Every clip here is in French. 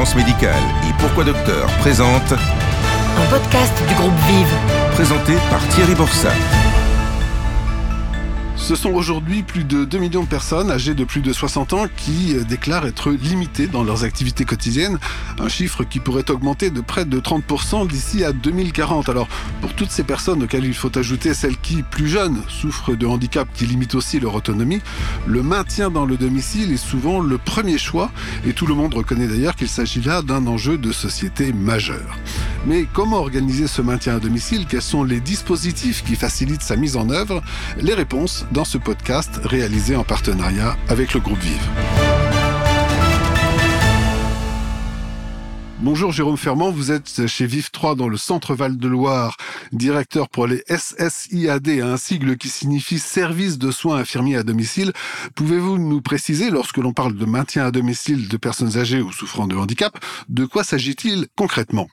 Fréquence Médicale et Pourquoi Docteur? Présente Un podcast du groupe Vive. présenté par Thierry Borsat. Ce sont aujourd'hui plus de 2 millions de personnes âgées de plus de 60 ans qui euh, déclarent être limitées dans leurs activités quotidiennes, un chiffre qui pourrait augmenter de près de 30% d'ici à 2040. Alors, pour toutes ces personnes auxquelles il faut ajouter celles qui, plus jeunes, souffrent de handicaps qui limitent aussi leur autonomie, le maintien dans le domicile est souvent le premier choix et tout le monde reconnaît d'ailleurs qu'il s'agit là d'un enjeu de société majeur. Mais comment organiser ce maintien à domicile? Quels sont les dispositifs qui facilitent sa mise en œuvre? Les réponses dans ce podcast réalisé en partenariat avec le groupe Vive. Bonjour Jérôme Fermand, vous êtes chez Vive 3 dans le centre Val-de-Loire, directeur pour les SSIAD, un sigle qui signifie Service de soins infirmiers à domicile. Pouvez-vous nous préciser, lorsque l'on parle de maintien à domicile de personnes âgées ou souffrant de handicap, de quoi s'agit-il concrètement?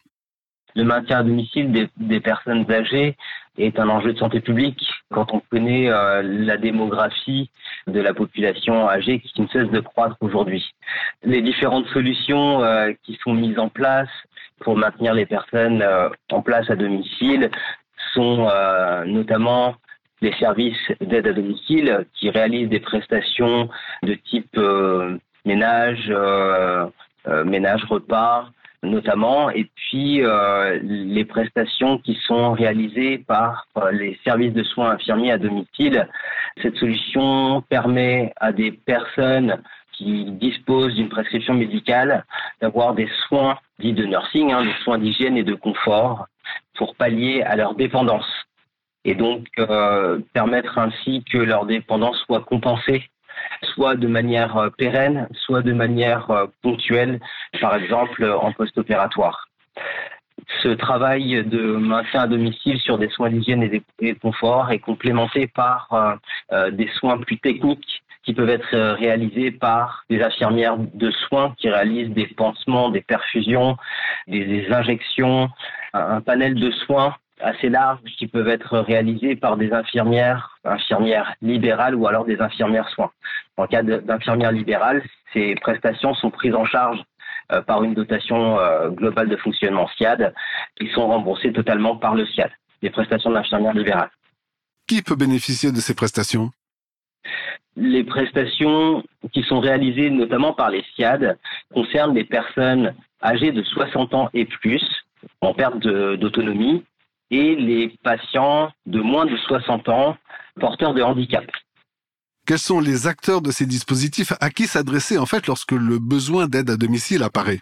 Le maintien à domicile des, personnes âgées est un enjeu de santé publique. Quand on connaît euh, la démographie de la population âgée qui ne cesse de croître aujourd'hui, les différentes solutions euh, qui sont mises en place pour maintenir les personnes euh, en place à domicile sont notamment les services d'aide à domicile qui réalisent des prestations de type ménage, ménage, repas, notamment, et puis euh, les prestations qui sont réalisées par euh, les services de soins infirmiers à domicile. Cette solution permet à des personnes qui disposent d'une prescription médicale d'avoir des soins dits de nursing, hein, des soins d'hygiène et de confort pour pallier à leur dépendance et donc euh, permettre ainsi que leur dépendance soit compensée soit de manière euh, pérenne, soit de manière euh, ponctuelle, par exemple en post-opératoire. Ce travail de maintien à domicile sur des soins d'hygiène et de confort est complémenté par euh, des soins plus techniques qui peuvent être réalisés par des infirmières de soins qui réalisent des pansements, des perfusions, des, injections, un panel de soins assez larges qui peuvent être réalisées par des infirmières, infirmières libérales ou alors des infirmières soins. En cas d'infirmière libérale, ces prestations sont prises en charge euh, par une dotation euh, globale de fonctionnement SIAD qui sont remboursées totalement par le SIAD, les prestations d'infirmière libérale. Qui peut bénéficier de ces prestations? Les prestations qui sont réalisées notamment par les SIAD concernent les personnes âgées de 60 ans et plus en perte d'autonomie et les patients de moins de 60 ans porteurs de handicap. Quels sont les acteurs de ces dispositifs? À qui s'adresser en fait lorsque le besoin d'aide à domicile apparaît?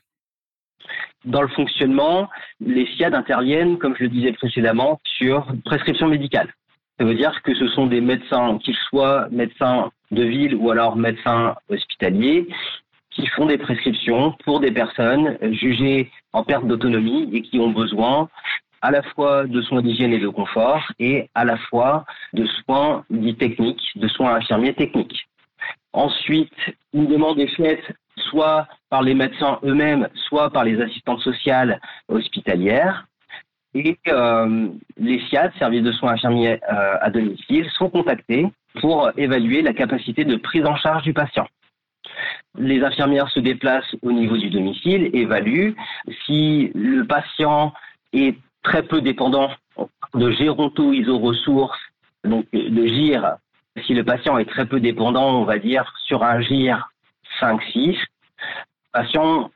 Dans le fonctionnement, les SIAD interviennent, comme je le disais précédemment, sur prescription médicale. Ça veut dire que ce sont des médecins, qu'ils soient médecins de ville ou alors médecins hospitaliers, qui font des prescriptions pour des personnes jugées en perte d'autonomie et qui ont besoin à la fois de soins d'hygiène et de confort et à la fois de soins dits techniques, de soins infirmiers techniques. Ensuite, une demande est faite soit par les médecins eux-mêmes, soit par les assistantes sociales hospitalières. Et euh, les SIAD, services de soins infirmiers euh, à domicile, sont contactés pour évaluer la capacité de prise en charge du patient. Les infirmières se déplacent au niveau du domicile, évaluent si le patient est très peu dépendant de géronto-iso-ressources, donc de GIR. Si le patient est très peu dépendant, on va dire sur un GIR 5-6, les patients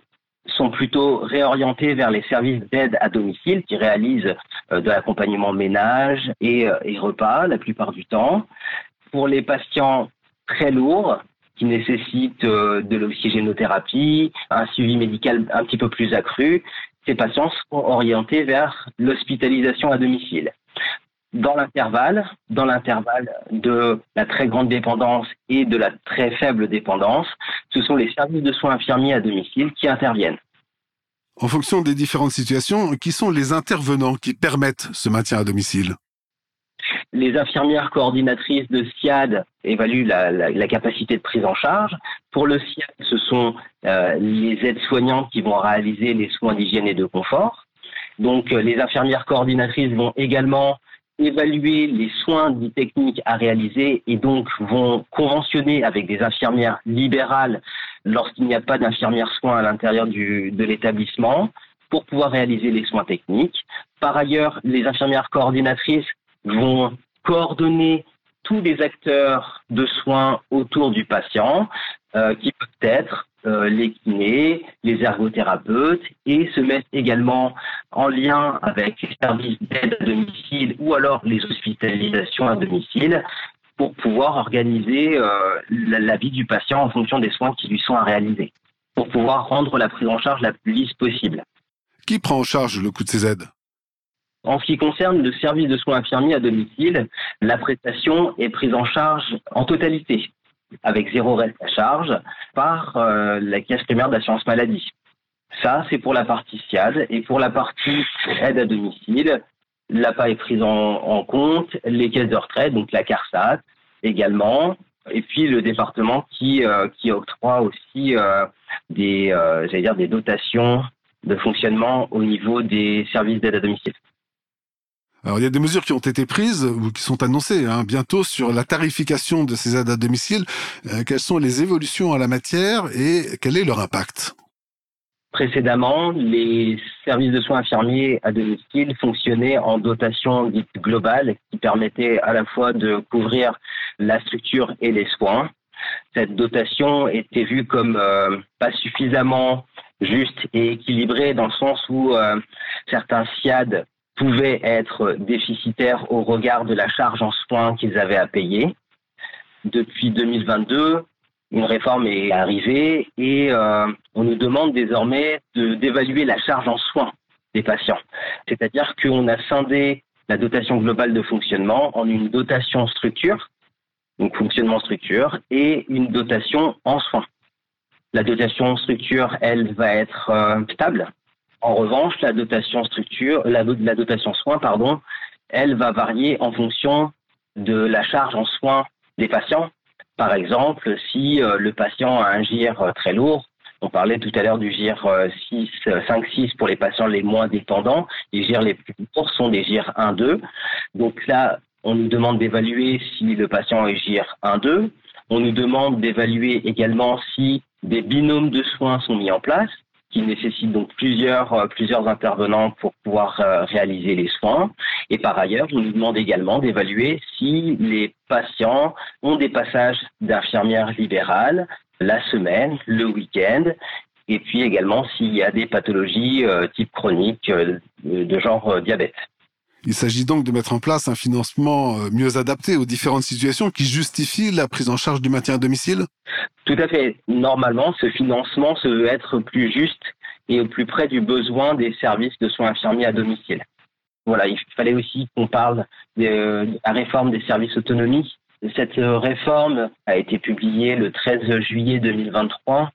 sont plutôt réorientés vers les services d'aide à domicile qui réalisent euh, de l'accompagnement ménage et, euh, et repas la plupart du temps. Pour les patients très lourds, qui nécessitent euh, de l'oxygénothérapie, un suivi médical un petit peu plus accru, ces patients sont orientés vers l'hospitalisation à domicile. Dans l'intervalle, dans l'intervalle de la très grande dépendance et de la très faible dépendance, ce sont les services de soins infirmiers à domicile qui interviennent. En fonction des différentes situations, qui sont les intervenants qui permettent ce maintien à domicile? Les infirmières coordinatrices de SIAD évaluent la, la, la, capacité de prise en charge. Pour le SIAD, ce sont euh, les aides-soignantes qui vont réaliser les soins d'hygiène et de confort. Donc, euh, les infirmières coordinatrices vont également évaluer les soins dits techniques à réaliser et donc vont conventionner avec des infirmières libérales lorsqu'il n'y a pas d'infirmière soin à l'intérieur de l'établissement pour pouvoir réaliser les soins techniques. Par ailleurs, les infirmières coordinatrices vont coordonner tous les acteurs de soins autour du patient, euh, qui peuvent être euh, les kinés, les ergothérapeutes, et se mettent également en lien avec les services d'aide à domicile ou alors les hospitalisations à domicile pour pouvoir organiser euh, la, la, vie du patient en fonction des soins qui lui sont à réaliser, pour pouvoir rendre la prise en charge la plus lisse possible. Qui prend en charge le coût de ces aides? En ce qui concerne le service de soins infirmiers à domicile, la prestation est prise en charge en totalité, avec zéro reste à charge, par euh, la caisse primaire d'assurance maladie. Ça, c'est pour la partie SIAD. Et pour la partie aide à domicile, l'APA est prise en, compte, les caisses de retraite, donc la CARSAT également, et puis le département qui, euh, qui octroie aussi euh, des, dire des dotations de fonctionnement au niveau des services d'aide à domicile. Alors, il y a des mesures qui ont été prises ou qui sont annoncées hein, bientôt sur la tarification de ces aides à domicile. Euh, quelles sont les évolutions en la matière et quel est leur impact? Précédemment, les services de soins infirmiers à domicile fonctionnaient en dotation dite globale qui permettait à la fois de couvrir la structure et les soins. Cette dotation était vue comme euh, pas suffisamment juste et équilibrée dans le sens où euh, certains SIAD pouvaient être déficitaires au regard de la charge en soins qu'ils avaient à payer. Depuis 2022, une réforme est arrivée et euh, on nous demande désormais d'évaluer la charge en soins des patients. C'est-à-dire qu'on a scindé la dotation globale de fonctionnement en une dotation structure, donc fonctionnement structure, et une dotation en soins. La dotation structure, elle, va être euh, stable, en revanche, la dotation structure, la, dotation soins, pardon, elle va varier en fonction de la charge en soins des patients. Par exemple, si euh, le patient a un GIR euh, très lourd, on parlait tout à l'heure du GIR 6, 5, 6 pour les patients les moins dépendants. Les GIR les plus lourds sont des GIR 1, 2. Donc là, on nous demande d'évaluer si le patient est GIR 1, 2. On nous demande d'évaluer également si des binômes de soins sont mis en place qui nécessite donc plusieurs, euh, plusieurs intervenants pour pouvoir euh, réaliser les soins. Et par ailleurs, on nous demande également d'évaluer si les patients ont des passages d'infirmières libérales la semaine, le week-end, et puis également s'il y a des pathologies euh, type chronique de genre diabète. Il s'agit donc de mettre en place un financement mieux adapté aux différentes situations qui justifient la prise en charge du maintien à domicile tout à fait. Normalement, ce financement se veut être plus juste et au plus près du besoin des services de soins infirmiers à domicile. Voilà, il fallait aussi qu'on parle de la réforme des services autonomie. Cette réforme a été publiée le 13 juillet 2023.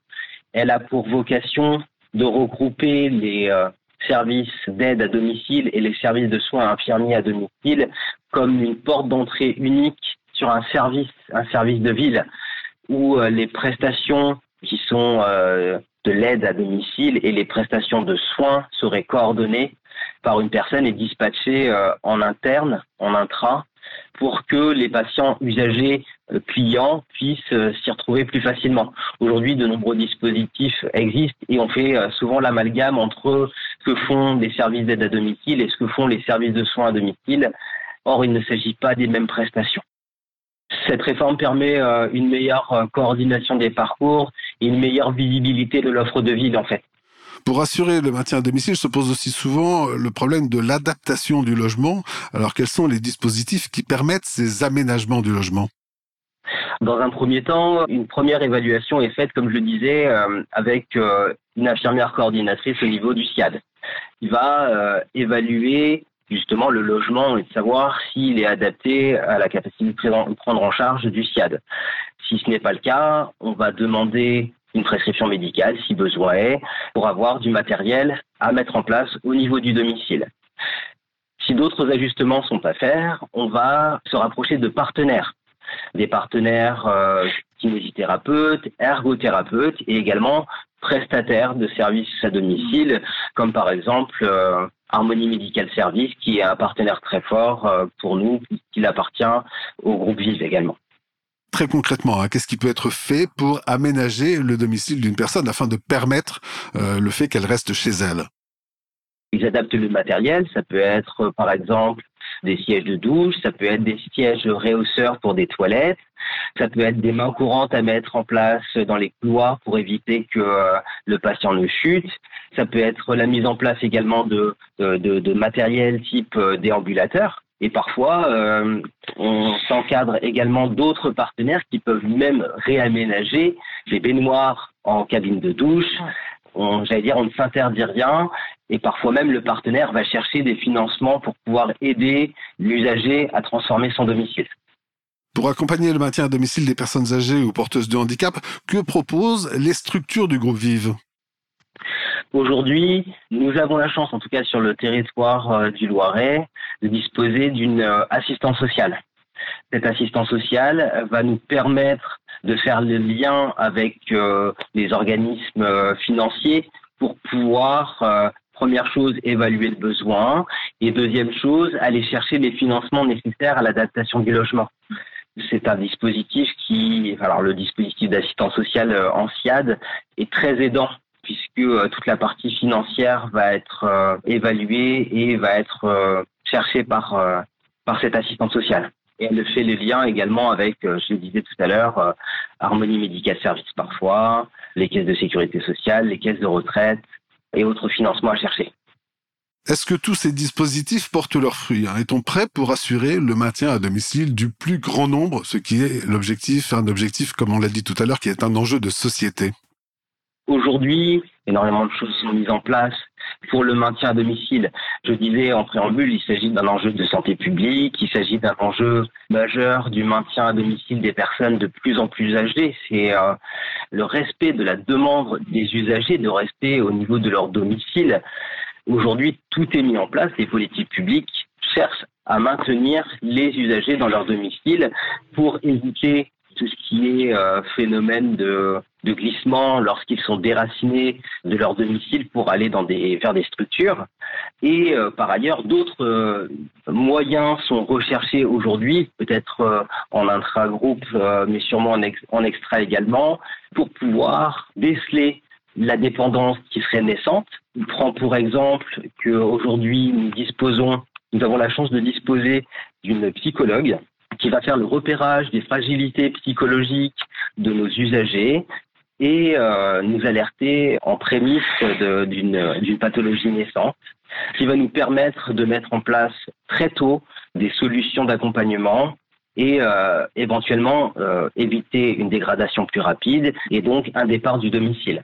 Elle a pour vocation de regrouper les euh, services d'aide à domicile et les services de soins infirmiers à domicile comme une porte d'entrée unique sur un service, un service de ville où euh, les prestations qui sont euh, de l'aide à domicile et les prestations de soins seraient coordonnées par une personne et dispatchées euh, en interne, en intra, pour que les patients usagers clients puissent s'y retrouver plus facilement. Aujourd'hui, de nombreux dispositifs existent et on fait souvent l'amalgame entre que font les services d'aide à domicile et ce que font les services de soins à domicile. Or, il ne s'agit pas des mêmes prestations. Cette réforme permet euh, une meilleure euh, coordination des parcours et une meilleure visibilité de l'offre de ville en fait. Pour assurer le maintien à domicile se pose aussi souvent euh, le problème de l'adaptation du logement. Alors quels sont les dispositifs qui permettent ces aménagements du logement? Dans un premier temps, une première évaluation est faite, comme je le disais, avec une infirmière coordinatrice au niveau du SIAD. Il va évaluer justement le logement et savoir s'il est adapté à la capacité de prendre en charge du SIAD. Si ce n'est pas le cas, on va demander une prescription médicale si besoin est pour avoir du matériel à mettre en place au niveau du domicile. Si d'autres ajustements sont à faire, on va se rapprocher de partenaires, des partenaires euh, kinésithérapeutes, ergothérapeutes et également prestataires de services à domicile, comme par exemple euh, Harmonie Medical Service, qui est un partenaire très fort euh, pour nous, puisqu'il appartient au groupe Vive également. Très concrètement, hein, qu'est-ce qui peut être fait pour aménager le domicile d'une personne afin de permettre euh, le fait qu'elle reste chez elle? Ils adaptent le matériel, ça peut être par exemple des sièges de douche, ça peut être des sièges réhausseurs pour des toilettes, ça peut être des mains courantes à mettre en place dans les couloirs pour éviter que euh, le patient ne chute. Ça peut être la mise en place également de, de, matériel type euh, déambulateur. Et parfois, euh, on s'encadre également d'autres partenaires qui peuvent même réaménager les baignoires en cabine de douche. J'allais dire, on ne s'interdit rien. Et parfois même, le partenaire va chercher des financements pour pouvoir aider l'usager à transformer son domicile. Pour accompagner le maintien à domicile des personnes âgées ou porteuses de handicap, que proposent les structures du groupe Vive? Aujourd'hui, nous avons la chance, en tout cas sur le territoire euh, du Loiret, de disposer d'une euh, assistance sociale. Cette assistance sociale va nous permettre de faire le lien avec euh, les organismes financiers pour pouvoir Première chose, évaluer le besoin. Et deuxième chose, aller chercher les financements nécessaires à l'adaptation du logement. C'est un dispositif qui, alors le dispositif d'assistance sociale en SIAD est très aidant puisque euh, toute la partie financière va être euh, évaluée et va être euh, cherchée par, par cette assistante sociale. Et elle fait les liens également avec, je le disais tout à l'heure, Harmonie Médicale Service parfois, les caisses de sécurité sociale, les caisses de retraite et autres financements à chercher. Est-ce que tous ces dispositifs portent leurs fruits hein? Est-on prêt pour assurer le maintien à domicile du plus grand nombre, ce qui est l'objectif, un objectif, comme on l'a dit tout à l'heure, qui est un enjeu de société? Aujourd'hui, énormément de choses sont mises en place pour le maintien à domicile. Je disais en préambule, il s'agit d'un enjeu de santé publique, il s'agit d'un enjeu majeur du maintien à domicile des personnes de plus en plus âgées. C'est euh, le respect de la demande des usagers de rester au niveau de leur domicile. Aujourd'hui, tout est mis en place. Les politiques publiques cherchent à maintenir les usagers dans leur domicile pour éviter tout ce qui est euh, phénomène de, glissement lorsqu'ils sont déracinés de leur domicile pour aller dans des, vers des structures. Et euh, par ailleurs, d'autres euh, moyens sont recherchés aujourd'hui, peut-être en intra-groupe, mais sûrement en, en extra également, pour pouvoir déceler la dépendance qui serait naissante. On prend pour exemple qu'aujourd'hui, nous disposons, nous avons la chance de disposer d'une psychologue qui va faire le repérage des fragilités psychologiques de nos usagers et euh, nous alerter en prémisse d'une pathologie naissante, qui va nous permettre de mettre en place très tôt des solutions d'accompagnement et euh, éventuellement euh, éviter une dégradation plus rapide et donc un départ du domicile.